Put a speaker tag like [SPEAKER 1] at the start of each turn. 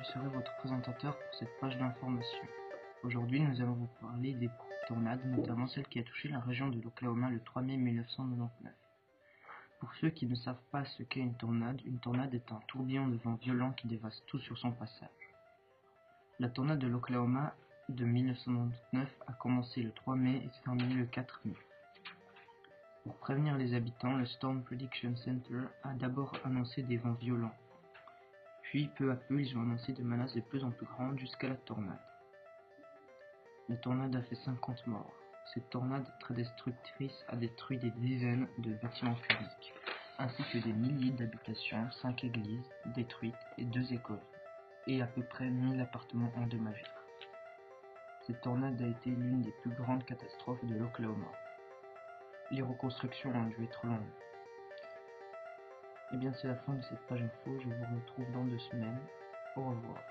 [SPEAKER 1] je serai votre présentateur pour cette page d'information. Aujourd'hui, nous allons vous parler des tornades, notamment celle qui a touché la région de l'Oklahoma le 3 mai 1999. Pour ceux qui ne savent pas ce qu'est une tornade, une tornade est un tourbillon de vent violent qui dévaste tout sur son passage. La tornade de l'Oklahoma de 1999 a commencé le 3 mai et s'est terminée le 4 mai. Pour prévenir les habitants, le Storm Prediction Center a d'abord annoncé des vents violents, puis, peu à peu, ils ont annoncé des menaces de plus en plus grandes jusqu'à la tornade. La tornade a fait 50 morts. Cette tornade très destructrice a détruit des dizaines de bâtiments publics, ainsi que des milliers d'habitations, cinq églises détruites et deux écoles, et à peu près 1000 appartements endommagés. Cette tornade a été l'une des plus grandes catastrophes de l'Oklahoma. Les reconstructions ont dû être longues. Et bien c'est la fin de cette page info, je vous retrouve dans deux semaines. Au revoir.